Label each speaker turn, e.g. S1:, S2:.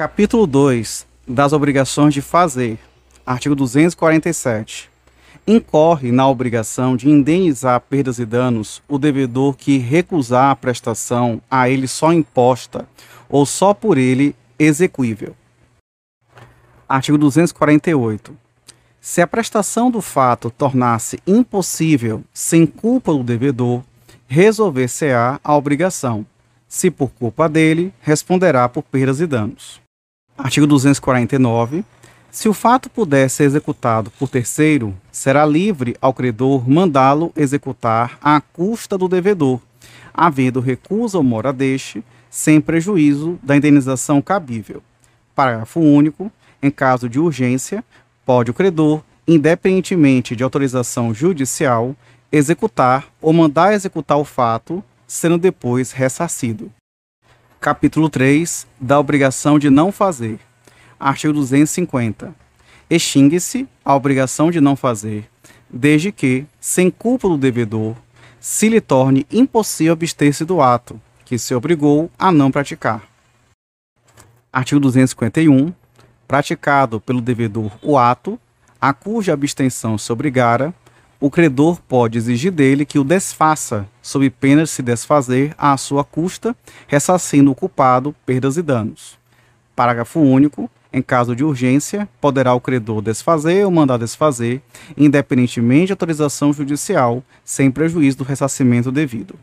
S1: Capítulo 2 das obrigações de fazer. Artigo 247. Incorre na obrigação de indenizar perdas e danos o devedor que recusar a prestação a ele só imposta ou só por ele execuível. Artigo 248. Se a prestação do fato tornar-se impossível sem culpa do devedor, resolver-se-á a obrigação. Se por culpa dele, responderá por perdas e danos. Artigo 249. Se o fato puder ser executado por terceiro, será livre ao credor mandá-lo executar à custa do devedor, havendo recusa ou mora deste, sem prejuízo da indenização cabível. Parágrafo único. Em caso de urgência, pode o credor, independentemente de autorização judicial, executar ou mandar executar o fato, sendo depois ressarcido. Capítulo 3 da obrigação de não fazer. Artigo 250. Extingue-se a obrigação de não fazer, desde que, sem culpa do devedor, se lhe torne impossível abster-se do ato que se obrigou a não praticar. Artigo 251. Praticado pelo devedor o ato a cuja abstenção se obrigara, o credor pode exigir dele que o desfaça, sob pena de se desfazer à sua custa, ressarcindo o culpado perdas e danos. Parágrafo único. Em caso de urgência, poderá o credor desfazer ou mandar desfazer, independentemente de autorização judicial, sem prejuízo do ressarcimento devido.